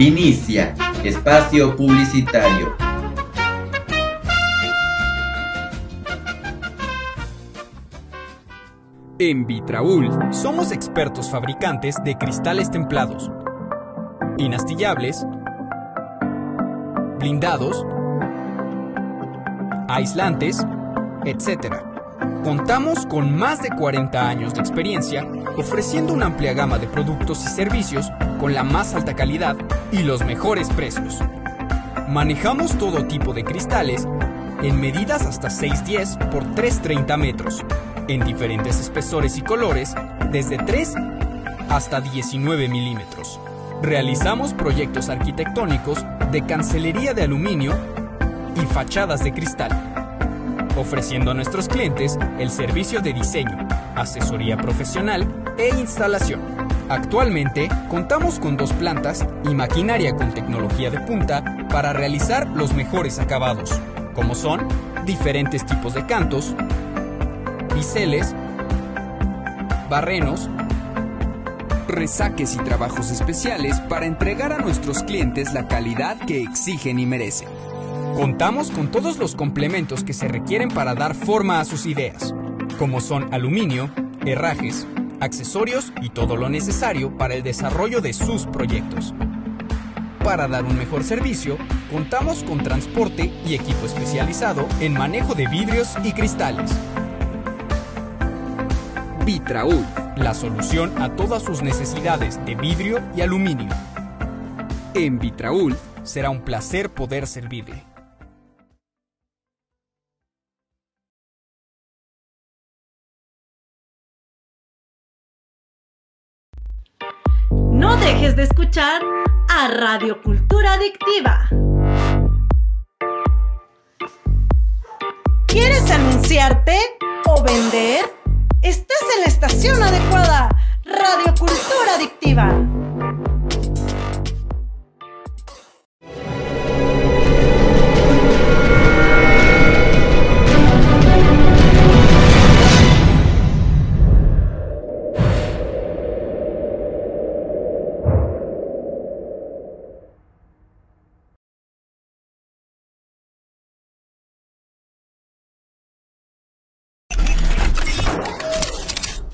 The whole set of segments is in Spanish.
Inicia espacio publicitario. En Vitraul somos expertos fabricantes de cristales templados, inastillables, blindados, aislantes, etc. Contamos con más de 40 años de experiencia ofreciendo una amplia gama de productos y servicios con la más alta calidad y los mejores precios. Manejamos todo tipo de cristales en medidas hasta 610 por 330 metros, en diferentes espesores y colores, desde 3 hasta 19 milímetros. Realizamos proyectos arquitectónicos de cancelería de aluminio y fachadas de cristal, ofreciendo a nuestros clientes el servicio de diseño, asesoría profesional e instalación. Actualmente contamos con dos plantas y maquinaria con tecnología de punta para realizar los mejores acabados, como son diferentes tipos de cantos, biseles, barrenos, resaques y trabajos especiales para entregar a nuestros clientes la calidad que exigen y merecen. Contamos con todos los complementos que se requieren para dar forma a sus ideas, como son aluminio, herrajes, accesorios y todo lo necesario para el desarrollo de sus proyectos. Para dar un mejor servicio, contamos con transporte y equipo especializado en manejo de vidrios y cristales. Vitraul, la solución a todas sus necesidades de vidrio y aluminio. En Vitraul será un placer poder servirle. De escuchar a Radio Cultura Adictiva. ¿Quieres anunciarte o vender?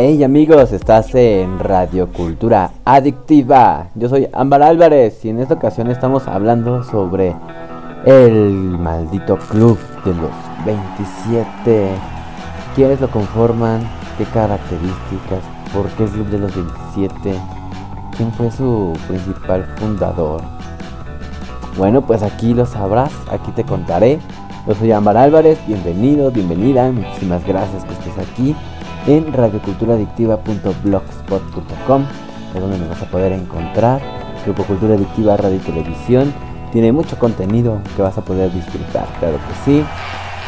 Hey amigos, estás en Radio Cultura Adictiva. Yo soy Ámbar Álvarez y en esta ocasión estamos hablando sobre el maldito club de los 27. ¿Quiénes lo conforman? ¿Qué características? ¿Por qué el club de los 27? ¿Quién fue su principal fundador? Bueno, pues aquí lo sabrás, aquí te contaré. Yo soy Ámbar Álvarez, bienvenido, bienvenida, muchísimas gracias que estés aquí en radioculturadictiva.blogspot.com, es donde nos vas a poder encontrar. Grupo Cultura Adictiva Radio y Televisión tiene mucho contenido que vas a poder disfrutar, claro que sí.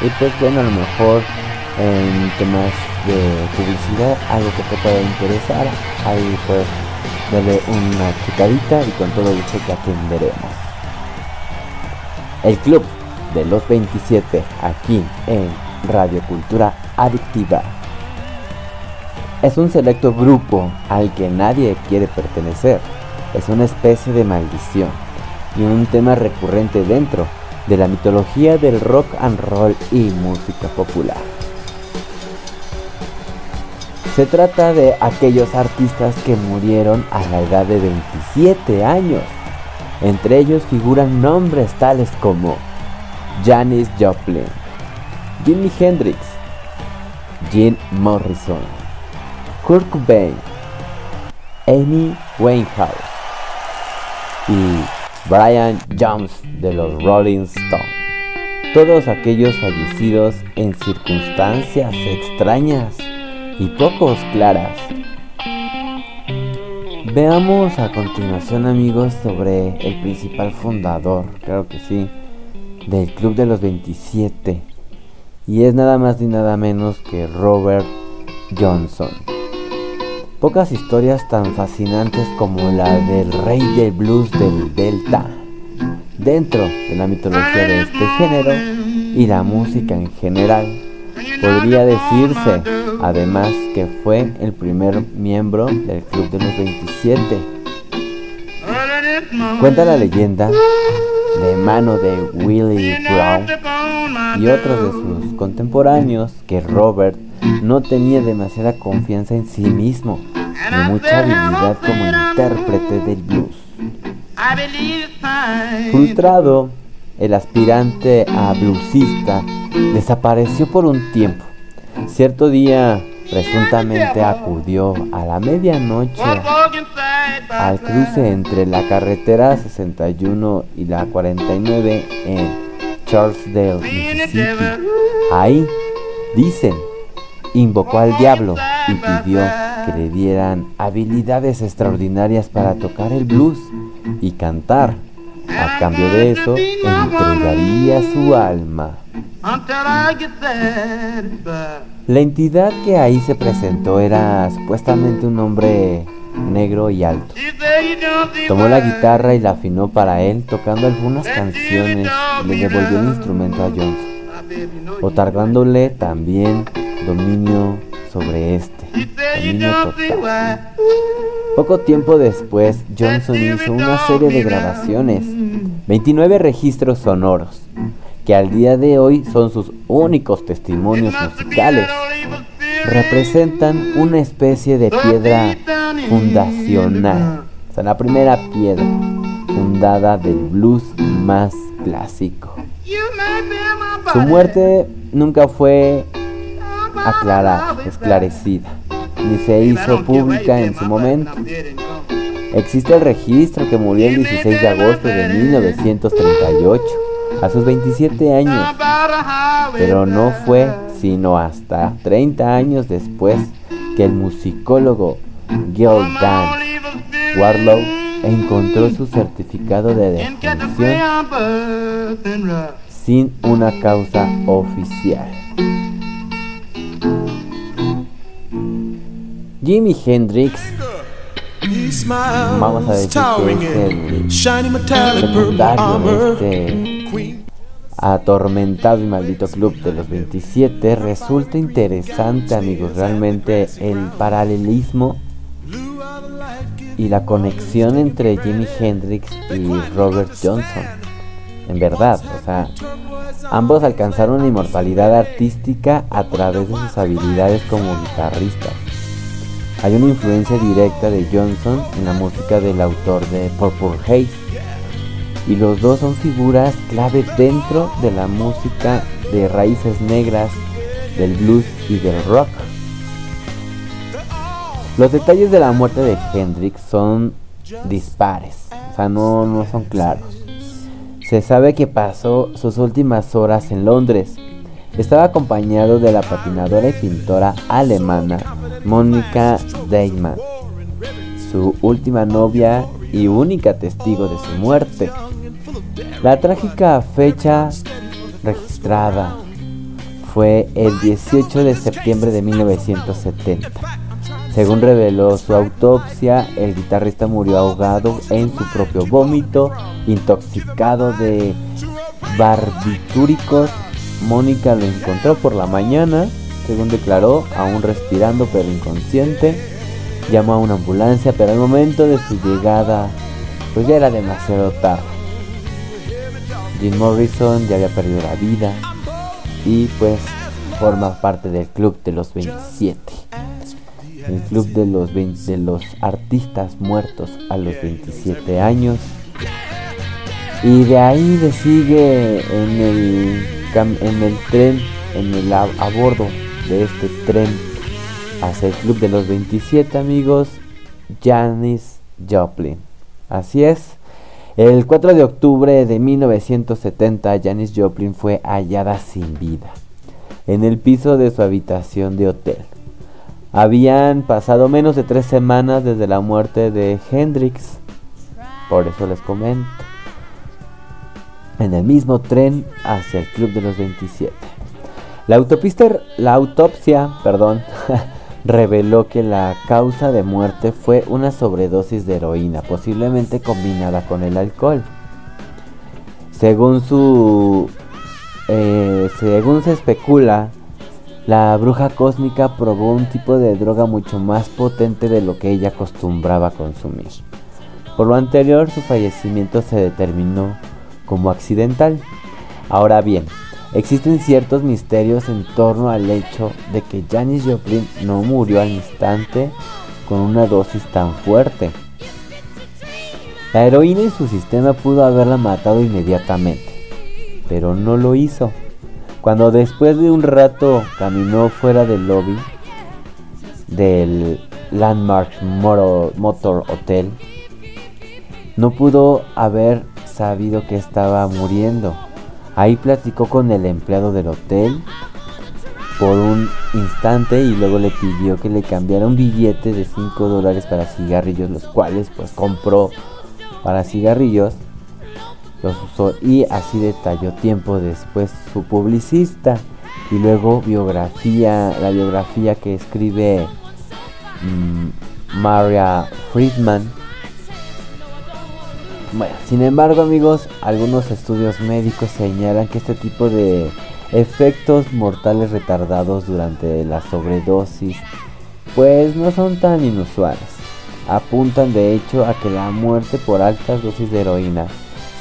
Y pues bueno, a lo mejor en temas de publicidad, algo que te pueda interesar, ahí puedes darle una checadita y con todo gusto te atenderemos. El Club de los 27 aquí en Radio Cultura Adictiva. Es un selecto grupo al que nadie quiere pertenecer. Es una especie de maldición. y un tema recurrente dentro de la mitología del rock and roll y música popular. Se trata de aquellos artistas que murieron a la edad de 27 años. Entre ellos figuran nombres tales como Janis Joplin, Jimi Hendrix, Jim Morrison, Kurt Cobain, Amy Winehouse y Brian Jones de los Rolling Stones. Todos aquellos fallecidos en circunstancias extrañas y pocos claras. Veamos a continuación amigos sobre el principal fundador, claro que sí, del Club de los 27. Y es nada más ni nada menos que Robert Johnson. Pocas historias tan fascinantes como la del rey del blues del Delta, dentro de la mitología de este género y la música en general. Podría decirse, además, que fue el primer miembro del Club de los 27. Cuenta la leyenda de mano de Willie Brown y otros de sus contemporáneos que Robert no tenía demasiada confianza en sí mismo ni mucha habilidad como intérprete del blues. Frustrado, el aspirante a bluesista desapareció por un tiempo. Cierto día presuntamente acudió a la medianoche al cruce entre la carretera 61 y la 49 en Charlesdale, Mississippi. Ahí, dicen, invocó al diablo y pidió que le dieran habilidades extraordinarias para tocar el blues y cantar. A cambio de eso, entregaría su alma. La entidad que ahí se presentó era supuestamente un hombre negro y alto. Tomó la guitarra y la afinó para él, tocando algunas canciones le devolvió el instrumento a Johnson, otorgándole también dominio sobre este. Dominio total. Poco tiempo después, Johnson hizo una serie de grabaciones, 29 registros sonoros, que al día de hoy son sus únicos testimonios musicales. Representan una especie de piedra fundacional, o sea, la primera piedra fundada del blues más clásico. Su muerte nunca fue aclarada, esclarecida, ni se hizo pública en su momento. Existe el registro que murió el 16 de agosto de 1938, a sus 27 años, pero no fue sino hasta 30 años después que el musicólogo Gildan Warlow encontró su certificado de defunción sin una causa oficial. Jimi Hendrix, vamos a decir que es el secundario de este atormentado y maldito club de los 27. Resulta interesante, amigos, realmente el paralelismo y la conexión entre Jimi Hendrix y Robert Johnson. En verdad, o sea, ambos alcanzaron una inmortalidad artística a través de sus habilidades como guitarristas. Hay una influencia directa de Johnson en la música del autor de Purple Haze y los dos son figuras clave dentro de la música de raíces negras, del blues y del rock. Los detalles de la muerte de Hendrix son dispares, o sea, no, no son claros. Se sabe que pasó sus últimas horas en Londres. Estaba acompañado de la patinadora y pintora alemana Mónica Deichmann, su última novia y única testigo de su muerte. La trágica fecha registrada fue el 18 de septiembre de 1970. Según reveló su autopsia, el guitarrista murió ahogado en su propio vómito, intoxicado de barbitúricos. Mónica lo encontró por la mañana, según declaró, aún respirando pero inconsciente. Llamó a una ambulancia, pero al momento de su llegada, pues ya era demasiado tarde. Jim Morrison ya había perdido la vida y pues forma parte del club de los 27. El club de los, de los artistas muertos a los 27 años. Y de ahí le sigue en el, en el tren, en el a, a bordo de este tren hacia el club de los 27 amigos, Janis Joplin. Así es. El 4 de octubre de 1970, Janis Joplin fue hallada sin vida en el piso de su habitación de hotel. Habían pasado menos de tres semanas desde la muerte de Hendrix, por eso les comento. En el mismo tren hacia el Club de los 27. La autopista, la autopsia, perdón, reveló que la causa de muerte fue una sobredosis de heroína, posiblemente combinada con el alcohol. Según su eh, según se especula, la bruja cósmica probó un tipo de droga mucho más potente de lo que ella acostumbraba consumir. Por lo anterior, su fallecimiento se determinó como accidental. Ahora bien, Existen ciertos misterios en torno al hecho de que Janis Joplin no murió al instante con una dosis tan fuerte. La heroína en su sistema pudo haberla matado inmediatamente, pero no lo hizo. Cuando después de un rato caminó fuera del lobby del Landmark Motor Hotel, no pudo haber sabido que estaba muriendo Ahí platicó con el empleado del hotel por un instante y luego le pidió que le cambiara un billete de 5 dólares para cigarrillos, los cuales pues compró para cigarrillos, los usó y así detalló tiempo después su publicista. Y luego biografía, la biografía que escribe mm, Maria Friedman bueno, sin embargo amigos, algunos estudios médicos señalan que este tipo de efectos mortales retardados durante la sobredosis pues no son tan inusuales. Apuntan de hecho a que la muerte por altas dosis de heroína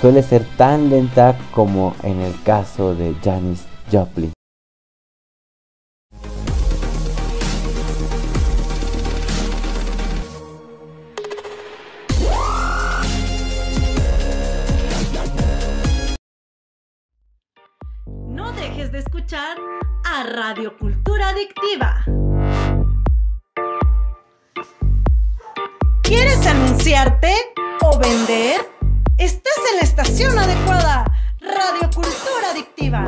suele ser tan lenta como en el caso de Janis Joplin. Radio Cultura Adictiva. ¿Quieres anunciarte o vender? Estás en la estación adecuada. Radio Cultura Adictiva.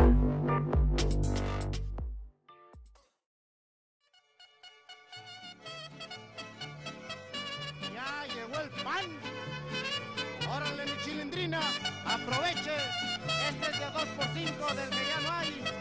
Ya llegó el pan. Órale mi chilindrina, aproveche. Este es de 2 por 5 del que ya no hay.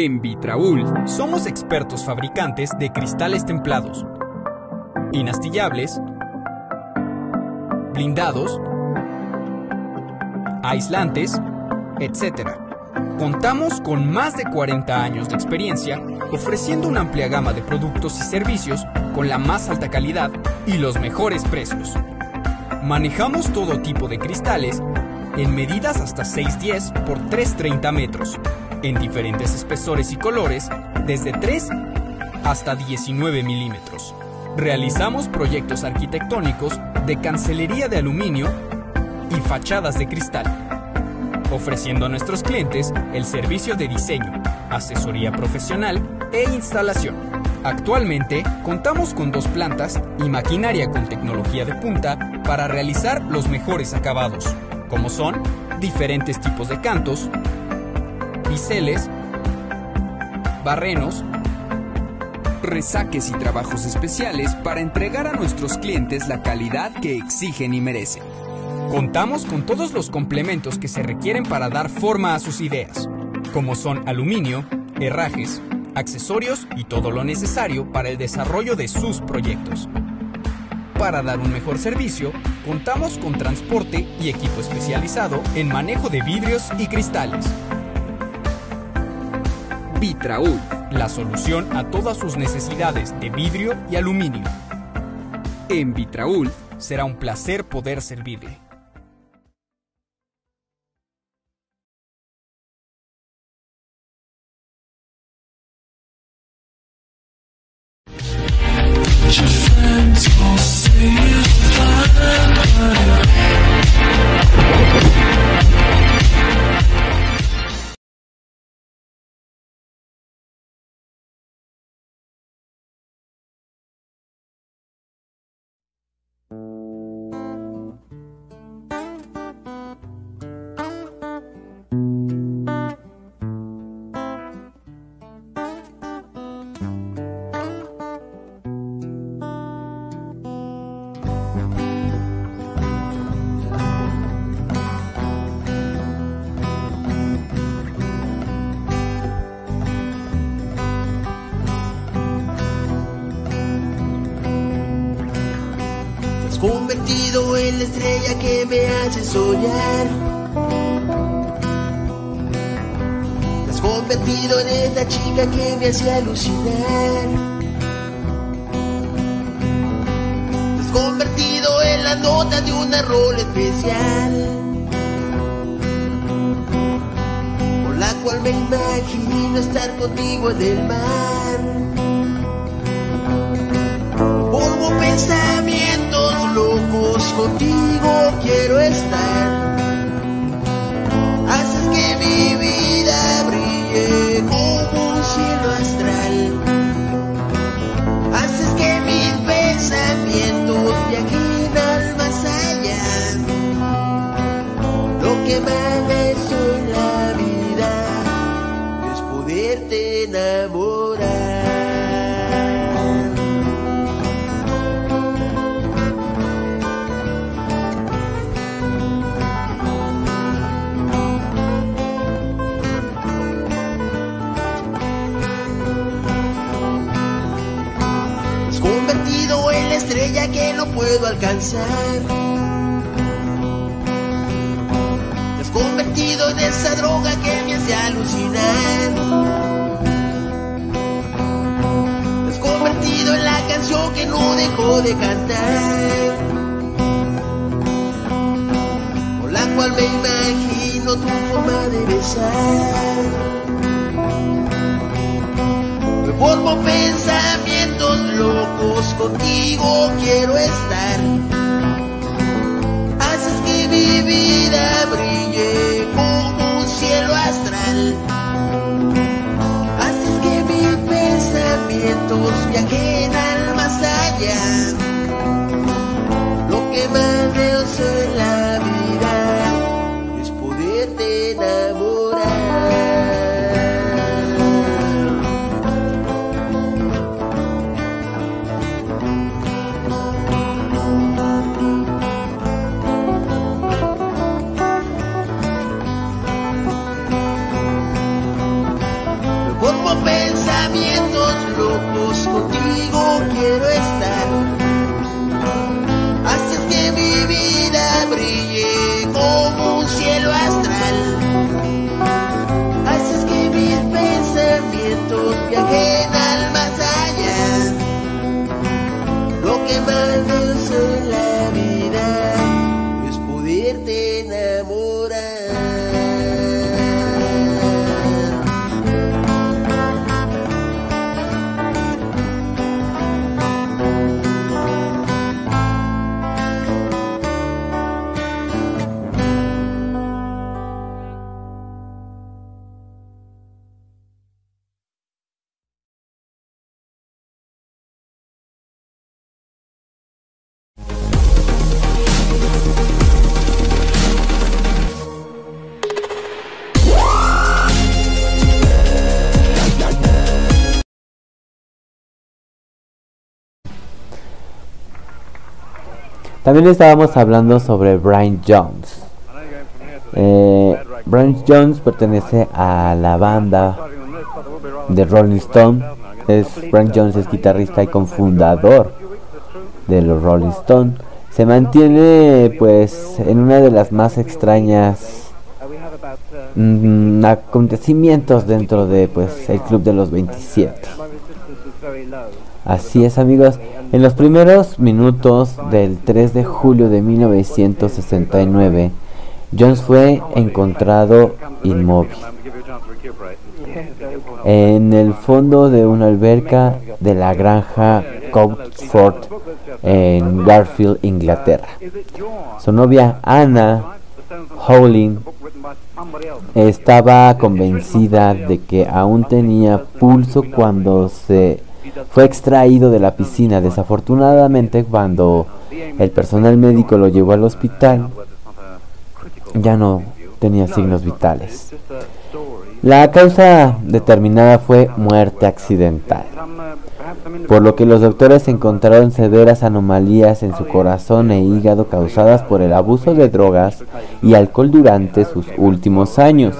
En Vitraul somos expertos fabricantes de cristales templados, inastillables, blindados, aislantes, etc. Contamos con más de 40 años de experiencia ofreciendo una amplia gama de productos y servicios con la más alta calidad y los mejores precios. Manejamos todo tipo de cristales en medidas hasta 610 por 330 metros en diferentes espesores y colores, desde 3 hasta 19 milímetros. Realizamos proyectos arquitectónicos de cancelería de aluminio y fachadas de cristal, ofreciendo a nuestros clientes el servicio de diseño, asesoría profesional e instalación. Actualmente contamos con dos plantas y maquinaria con tecnología de punta para realizar los mejores acabados, como son diferentes tipos de cantos, biseles, barrenos, resaques y trabajos especiales para entregar a nuestros clientes la calidad que exigen y merecen. Contamos con todos los complementos que se requieren para dar forma a sus ideas, como son aluminio, herrajes, accesorios y todo lo necesario para el desarrollo de sus proyectos. Para dar un mejor servicio, contamos con transporte y equipo especializado en manejo de vidrios y cristales. Vitraul, la solución a todas sus necesidades de vidrio y aluminio. En Vitraul será un placer poder servirle. La estrella que me hace soñar. Te has convertido en esta chica que me hace alucinar. Te has convertido en la nota de una rola especial. Con la cual me imagino estar contigo en el mar. Polvo pensamientos locos contigo quiero estar. Haces que mi vida brille como un cielo astral. Haces que mis pensamientos viajen al más allá. Lo que más deseo en la vida es poderte enamorar. Te has convertido en esa droga que me hace alucinar. Te has convertido en la canción que no dejo de cantar. Con la cual me imagino tu forma de besar. Me formo pensamientos locos, contigo quiero estar. Haces que mi vida brille como un cielo astral. Haces que mis pensamientos viajen al más allá. También estábamos hablando sobre Brian Jones. Eh, Brian Jones pertenece a la banda de Rolling Stone. Es, Brian Jones es guitarrista y cofundador de los Rolling Stone. Se mantiene pues en una de las más extrañas mm, acontecimientos dentro de pues el club de los 27. Así es amigos, en los primeros minutos del 3 de julio de 1969, Jones fue encontrado inmóvil en el fondo de una alberca de la granja Coutford en Garfield, Inglaterra. Su novia Anna Howling estaba convencida de que aún tenía pulso cuando se fue extraído de la piscina. Desafortunadamente, cuando el personal médico lo llevó al hospital, ya no tenía signos vitales. La causa determinada fue muerte accidental, por lo que los doctores encontraron severas anomalías en su corazón e hígado causadas por el abuso de drogas y alcohol durante sus últimos años.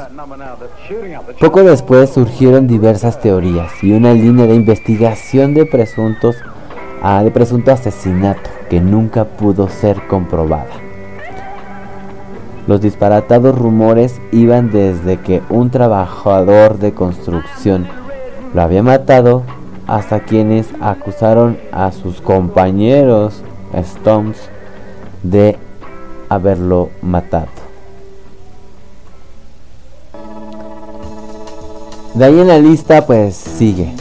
Poco después surgieron diversas teorías y una línea de investigación de presuntos ah, de presunto asesinato que nunca pudo ser comprobada. Los disparatados rumores iban desde que un trabajador de construcción lo había matado hasta quienes acusaron a sus compañeros Stones de haberlo matado. De ahí en la lista pues sigue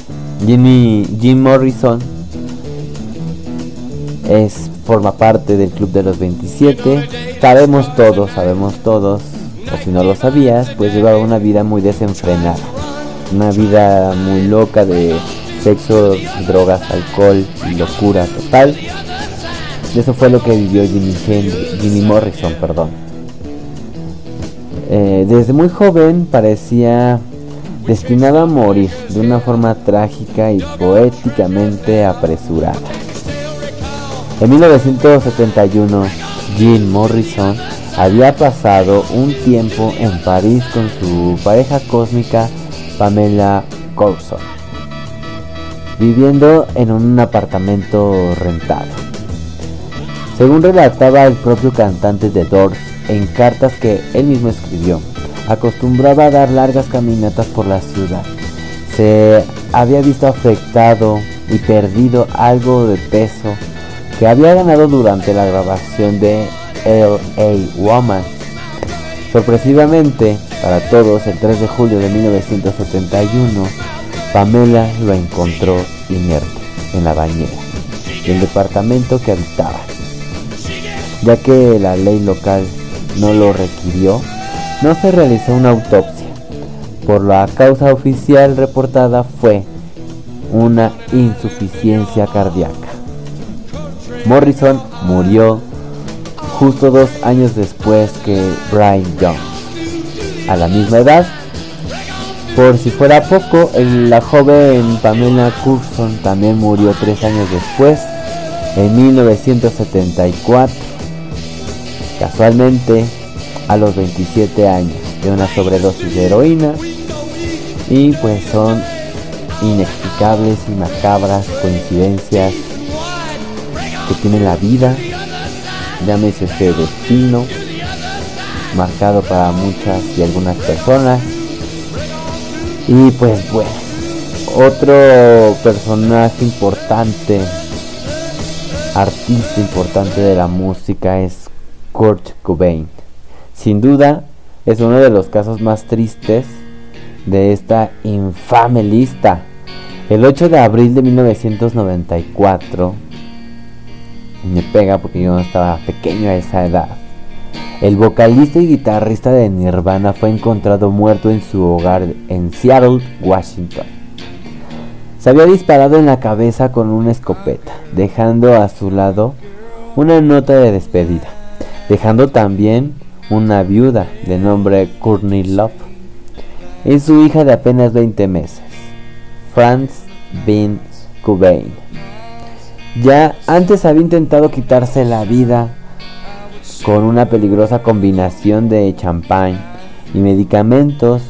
Jimmy Jim Morrison es forma parte del club de los 27. Sabemos todos, sabemos todos, o si no lo sabías, pues llevaba una vida muy desenfrenada. Una vida muy loca de sexo, drogas, alcohol y locura total. Eso fue lo que vivió Jimmy, Jimmy Morrison, perdón. Eh, desde muy joven parecía destinado a morir de una forma trágica y poéticamente apresurada. En 1971, Jim Morrison había pasado un tiempo en París con su pareja cósmica Pamela Coulson, viviendo en un apartamento rentado. Según relataba el propio cantante de Doors en cartas que él mismo escribió, acostumbraba a dar largas caminatas por la ciudad. Se había visto afectado y perdido algo de peso que había ganado durante la grabación de L.A. Woman. Sorpresivamente, para todos, el 3 de julio de 1971, Pamela lo encontró inerte en la bañera del departamento que habitaba. Ya que la ley local no lo requirió, no se realizó una autopsia. Por la causa oficial reportada fue una insuficiencia cardíaca. Morrison murió justo dos años después que Brian Jones. A la misma edad, por si fuera poco, la joven Pamela Curson también murió tres años después, en 1974, casualmente a los 27 años, de una sobredosis de heroína. Y pues son inexplicables y macabras coincidencias que tiene la vida, llámese ese destino, marcado para muchas y algunas personas. Y pues bueno, otro personaje importante, artista importante de la música es Kurt Cobain. Sin duda, es uno de los casos más tristes de esta infame lista. El 8 de abril de 1994, me pega porque yo estaba pequeño a esa edad. El vocalista y guitarrista de Nirvana fue encontrado muerto en su hogar en Seattle, Washington. Se había disparado en la cabeza con una escopeta, dejando a su lado una nota de despedida, dejando también una viuda de nombre Courtney Love y su hija de apenas 20 meses, Franz Vince Cobain. Ya antes había intentado quitarse la vida con una peligrosa combinación de champán y medicamentos,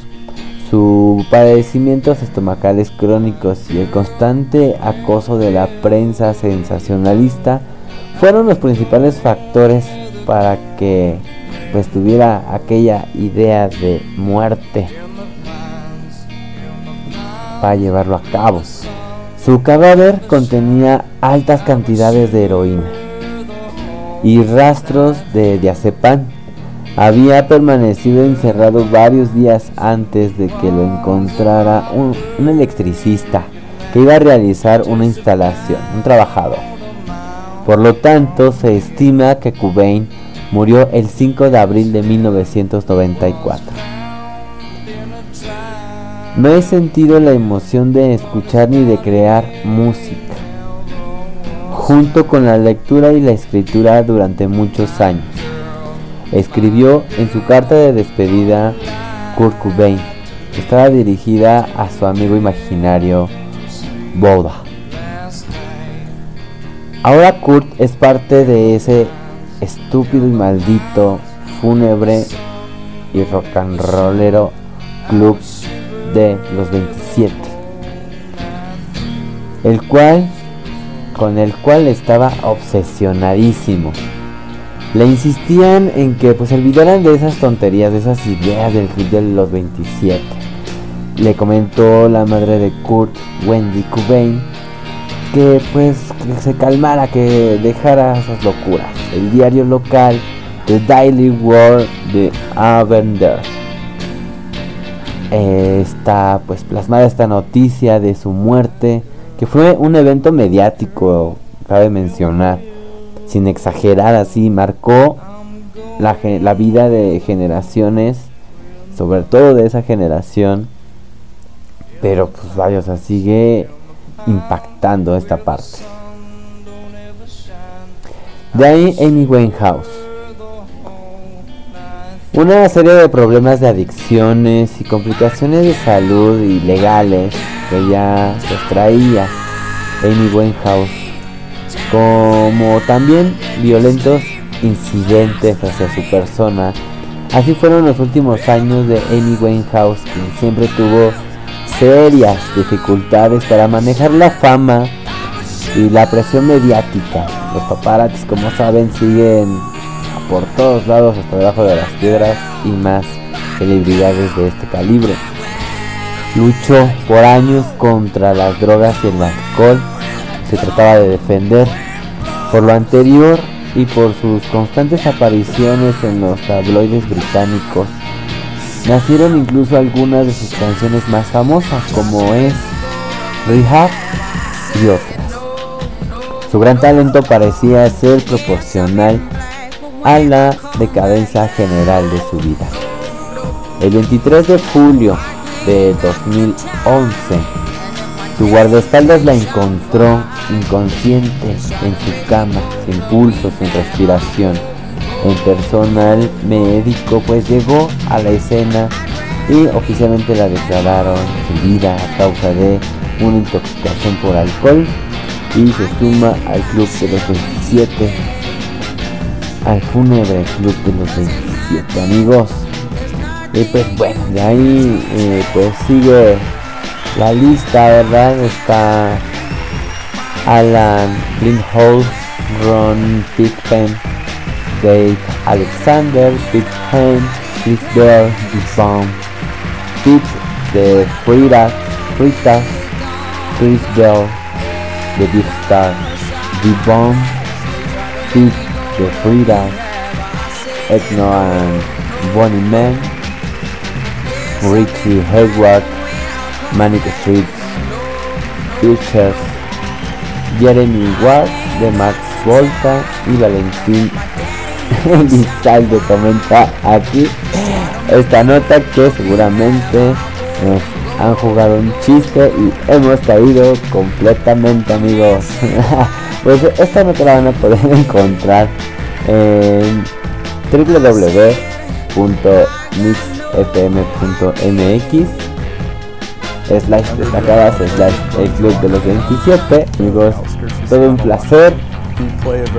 su padecimientos estomacales crónicos y el constante acoso de la prensa sensacionalista fueron los principales factores para que pues tuviera aquella idea de muerte para llevarlo a cabo. Su cadáver contenía altas cantidades de heroína y rastros de diazepam. Había permanecido encerrado varios días antes de que lo encontrara un, un electricista que iba a realizar una instalación, un trabajador. Por lo tanto, se estima que Cobain murió el 5 de abril de 1994. No he sentido la emoción de escuchar ni de crear música, junto con la lectura y la escritura durante muchos años. Escribió en su carta de despedida Kurt Cobain, estaba dirigida a su amigo imaginario Boda. Ahora Kurt es parte de ese estúpido y maldito, fúnebre y rock and rollero club de los 27, el cual con el cual estaba obsesionadísimo. Le insistían en que pues olvidaran de esas tonterías, de esas ideas del club de los 27. Le comentó la madre de Kurt, Wendy Cobain, que pues que se calmara, que dejara esas locuras. El diario local, The Daily World de Avender, está pues plasmada esta noticia de su muerte, que fue un evento mediático, cabe mencionar, sin exagerar así, marcó la, la vida de generaciones, sobre todo de esa generación, pero pues vaya, o sea, sigue impactando esta parte. De ahí Amy Winehouse. Una serie de problemas de adicciones y complicaciones de salud y legales que ya pues traía Amy Winehouse, como también violentos incidentes hacia su persona. Así fueron los últimos años de Amy Winehouse, quien siempre tuvo serias dificultades para manejar la fama y la presión mediática. Los paparazzis, como saben, siguen por todos lados hasta debajo de las piedras y más celebridades de este calibre. Luchó por años contra las drogas y el alcohol. Se trataba de defender. Por lo anterior y por sus constantes apariciones en los tabloides británicos, nacieron incluso algunas de sus canciones más famosas como es Rehab y otras. Su gran talento parecía ser proporcional a la decadencia general de su vida. El 23 de julio de 2011, su guardaespaldas la encontró inconsciente en su cama, sin pulso, sin respiración. El personal médico pues llegó a la escena y oficialmente la declararon sin vida a causa de una intoxicación por alcohol y se suma al club de los 27 al fúnebre club de los 27 amigos y pues bueno de ahí eh, pues sigue la lista verdad está Alan Lindholm Ron Pickpen Dave Alexander Big Pen Chris Bell Bomb Pete de Fritas Fritas Chris Bell The Big Star Bomb Pete de Frida, Ethno and Bonnie Man, Richie Hayward, Manic Street, Pictures, Jeremy Ward de Max Volta y Valentín Lizalde comenta aquí esta nota que seguramente nos han jugado un chiste y hemos caído completamente amigos. pues esta nota la van a poder encontrar en www.mixfm.mx slash destacadas slash el club de los 27 amigos todo un placer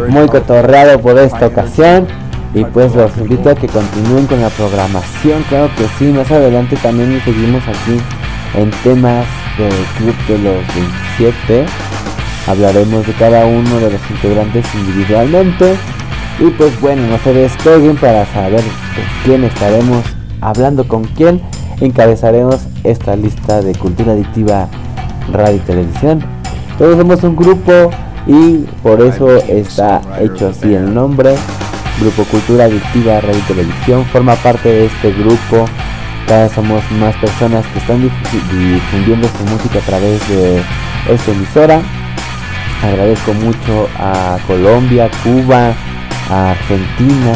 muy cotorreado por esta ocasión. Y pues los invito a que continúen con la programación claro que sí. Más adelante también seguimos aquí en temas del club de los 27 hablaremos de cada uno de los integrantes individualmente. Y pues bueno no se despeguen para saber quién estaremos hablando con quién encabezaremos esta lista de cultura adictiva radio y televisión. Todos somos un grupo y por eso está hecho así el nombre. Grupo Cultura Adictiva Radio y Televisión forma parte de este grupo. Cada vez somos más personas que están difundiendo su música a través de esta emisora. Agradezco mucho a Colombia, Cuba, a Argentina.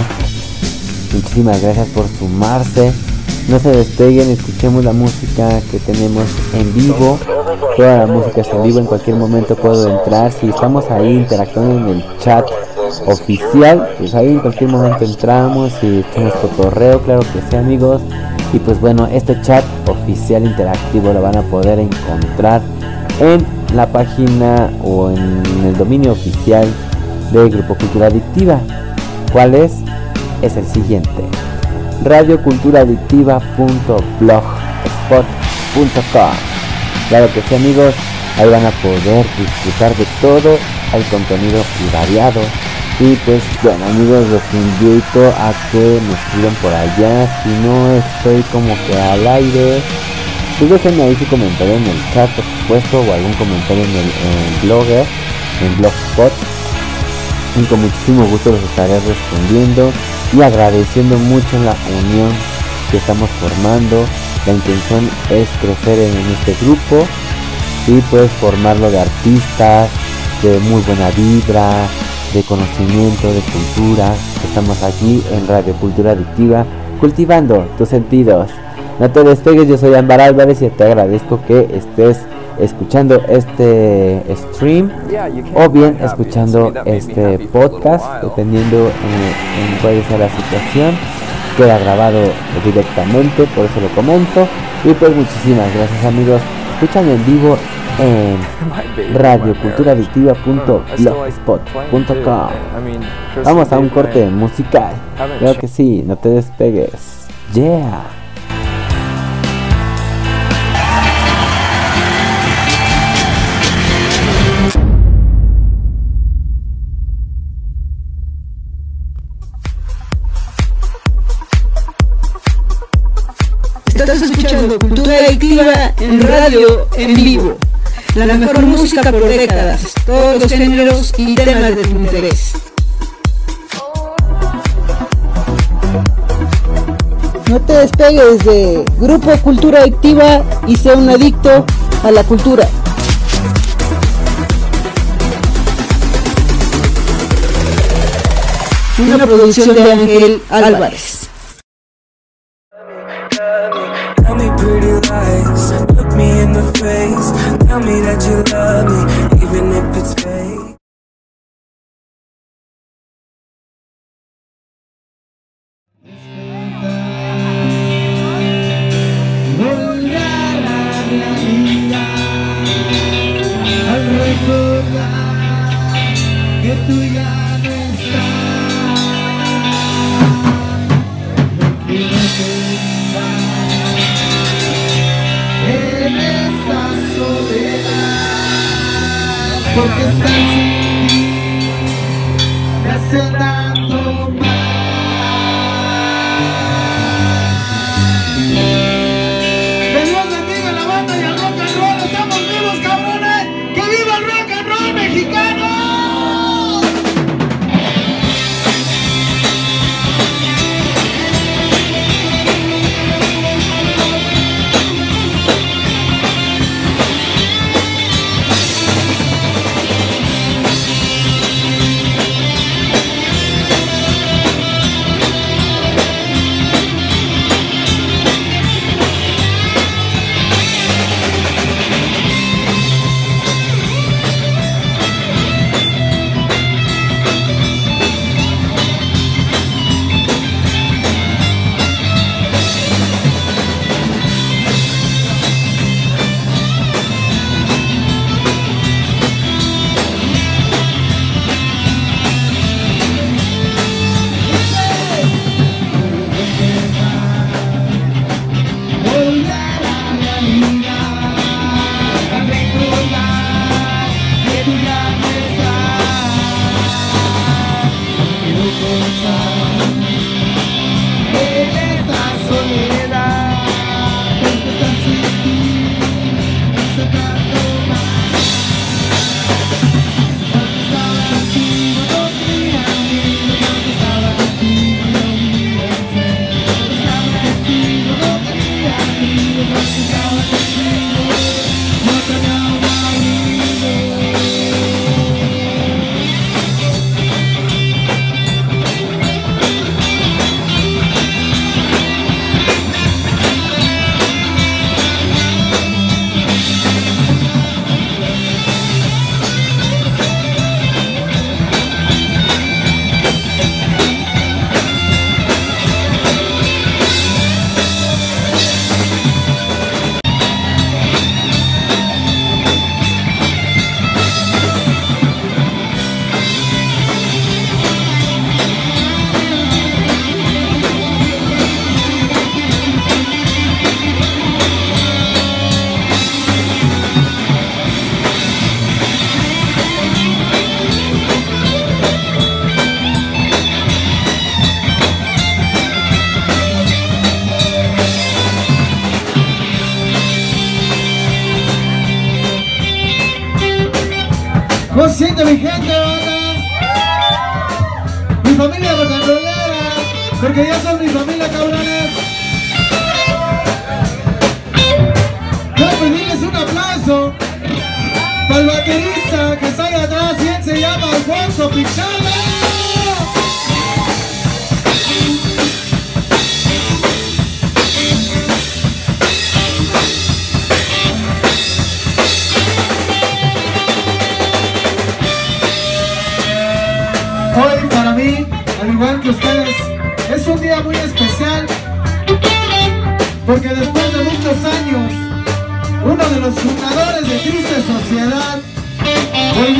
Muchísimas gracias por sumarse. No se despeguen, escuchemos la música que tenemos en vivo. Toda la música está en vivo, en cualquier momento puedo entrar. Si estamos ahí interactuando en el chat oficial, pues ahí en cualquier momento entramos y echamos cotorreo, claro que sí amigos. Y pues bueno, este chat oficial interactivo lo van a poder encontrar en la página o en el dominio oficial del Grupo Cultura Adictiva. ¿Cuál es? Es el siguiente radioculturaadictiva.blogspot.com. Claro que sí amigos, ahí van a poder disfrutar de todo el contenido y variado. Y pues bueno amigos, los invito a que me escriban por allá. Si no estoy como que al aire, pues déjenme ahí su comentario en el chat, por supuesto, o algún comentario en el, en blogger, en Blogspot. Y con muchísimo gusto los estaré respondiendo y agradeciendo mucho la unión que estamos formando. La intención es crecer en este grupo y pues formarlo de artistas, de muy buena vibra, de conocimiento, de cultura. Estamos aquí en Radio Cultura Adictiva, cultivando tus sentidos. No te despegues, yo soy Ámbar Álvarez y te agradezco que estés escuchando este stream o bien escuchando este podcast, dependiendo en, cuál sea la situación. Queda grabado directamente, por eso lo comento. Y pues muchísimas gracias amigos. Escuchan en vivo en radioculturadictiva.blogspot.com Vamos a un corte musical. Creo que sí, no te despegues. Yeah. En radio en vivo. La mejor música por décadas, todos los géneros y temas de tu interés. No te despegues de Grupo Cultura Adictiva y sea un adicto a la cultura. Una producción de Ángel Álvarez. Tell me that you love me,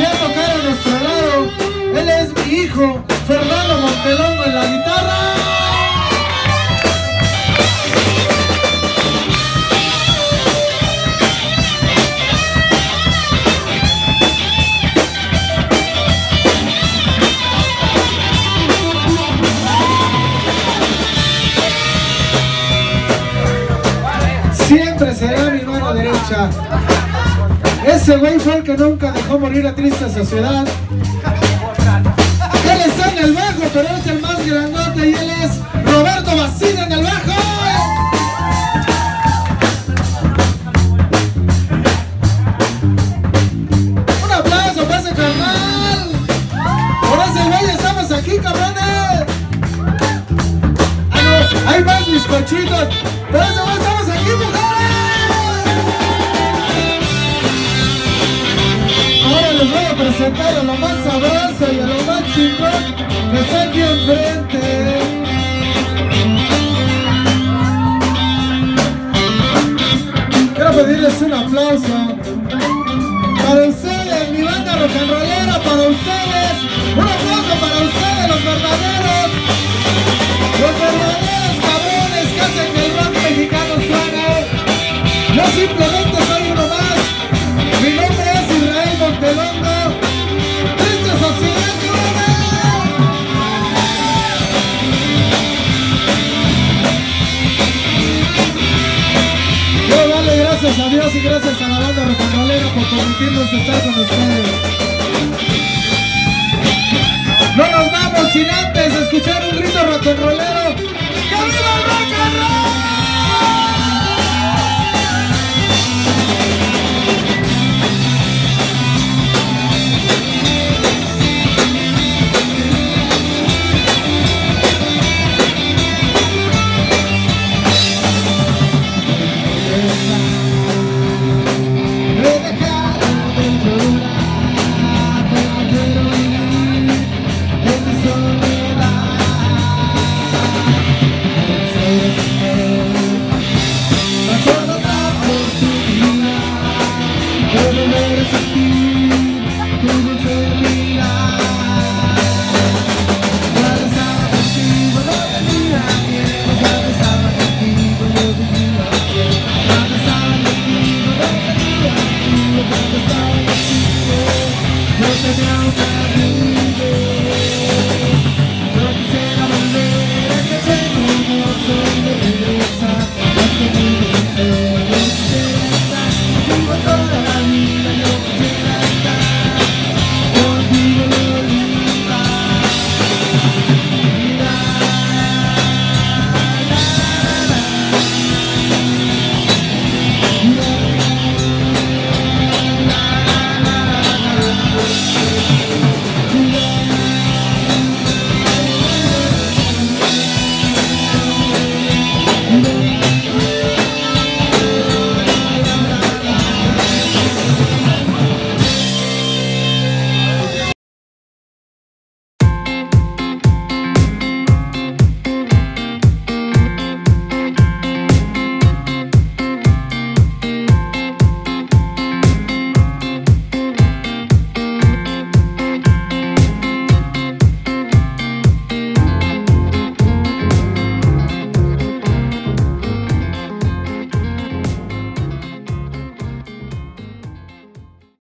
a tocar a nuestro lado. Él es mi hijo, Fernando Montelongo en la guitarra. siempre será mi mano derecha. Ese güey fue el que nunca construir triste sociedad.